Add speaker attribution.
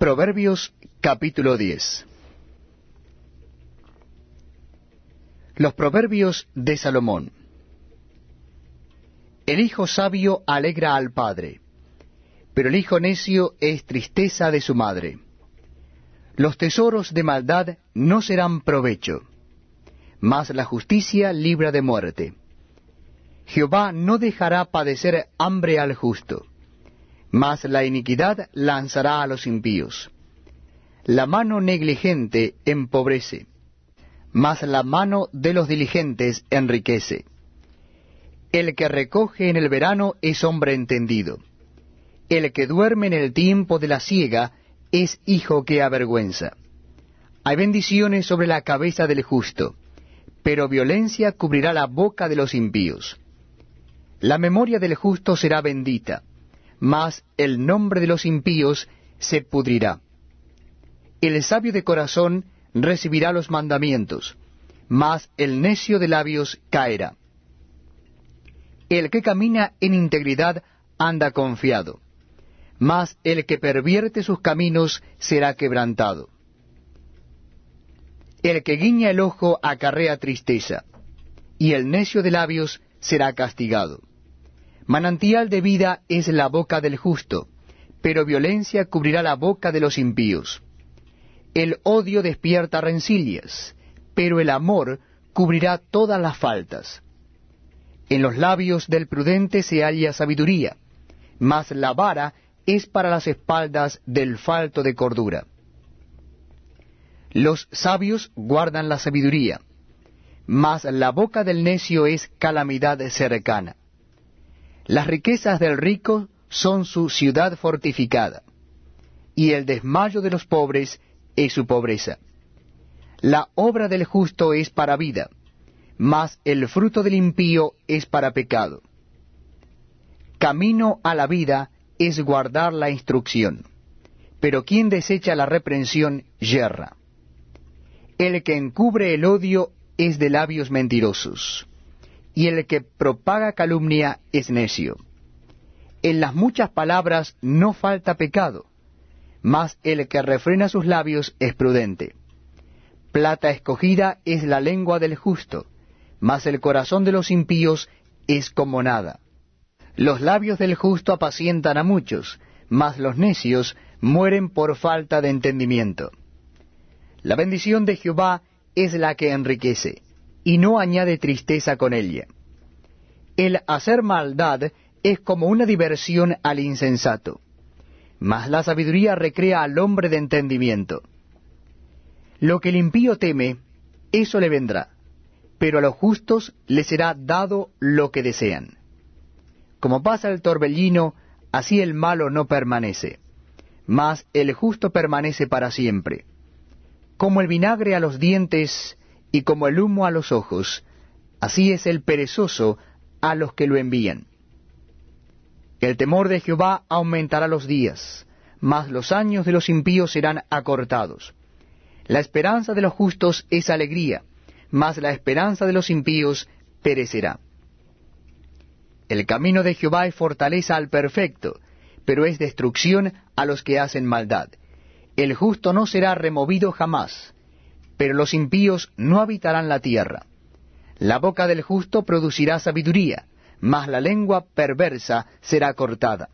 Speaker 1: Proverbios capítulo 10 Los proverbios de Salomón El hijo sabio alegra al padre, pero el hijo necio es tristeza de su madre. Los tesoros de maldad no serán provecho, mas la justicia libra de muerte. Jehová no dejará padecer hambre al justo mas la iniquidad lanzará a los impíos. La mano negligente empobrece, mas la mano de los diligentes enriquece. El que recoge en el verano es hombre entendido. El que duerme en el tiempo de la siega es hijo que avergüenza. Hay bendiciones sobre la cabeza del justo, pero violencia cubrirá la boca de los impíos. La memoria del justo será bendita mas el nombre de los impíos se pudrirá. El sabio de corazón recibirá los mandamientos, mas el necio de labios caerá. El que camina en integridad anda confiado, mas el que pervierte sus caminos será quebrantado. El que guiña el ojo acarrea tristeza, y el necio de labios será castigado. Manantial de vida es la boca del justo, pero violencia cubrirá la boca de los impíos. El odio despierta rencillas, pero el amor cubrirá todas las faltas. En los labios del prudente se halla sabiduría, mas la vara es para las espaldas del falto de cordura. Los sabios guardan la sabiduría, mas la boca del necio es calamidad cercana. Las riquezas del rico son su ciudad fortificada, y el desmayo de los pobres es su pobreza. La obra del justo es para vida, mas el fruto del impío es para pecado. Camino a la vida es guardar la instrucción, pero quien desecha la reprensión yerra. El que encubre el odio es de labios mentirosos y el que propaga calumnia es necio. En las muchas palabras no falta pecado, mas el que refrena sus labios es prudente. Plata escogida es la lengua del justo, mas el corazón de los impíos es como nada. Los labios del justo apacientan a muchos, mas los necios mueren por falta de entendimiento. La bendición de Jehová es la que enriquece y no añade tristeza con ella. El hacer maldad es como una diversión al insensato, mas la sabiduría recrea al hombre de entendimiento. Lo que el impío teme, eso le vendrá, pero a los justos les será dado lo que desean. Como pasa el torbellino, así el malo no permanece, mas el justo permanece para siempre. Como el vinagre a los dientes, y como el humo a los ojos, así es el perezoso a los que lo envían. El temor de Jehová aumentará los días, mas los años de los impíos serán acortados. La esperanza de los justos es alegría, mas la esperanza de los impíos perecerá. El camino de Jehová es fortaleza al perfecto, pero es destrucción a los que hacen maldad. El justo no será removido jamás, pero los impíos no habitarán la tierra. La boca del justo producirá sabiduría, mas la lengua perversa será cortada.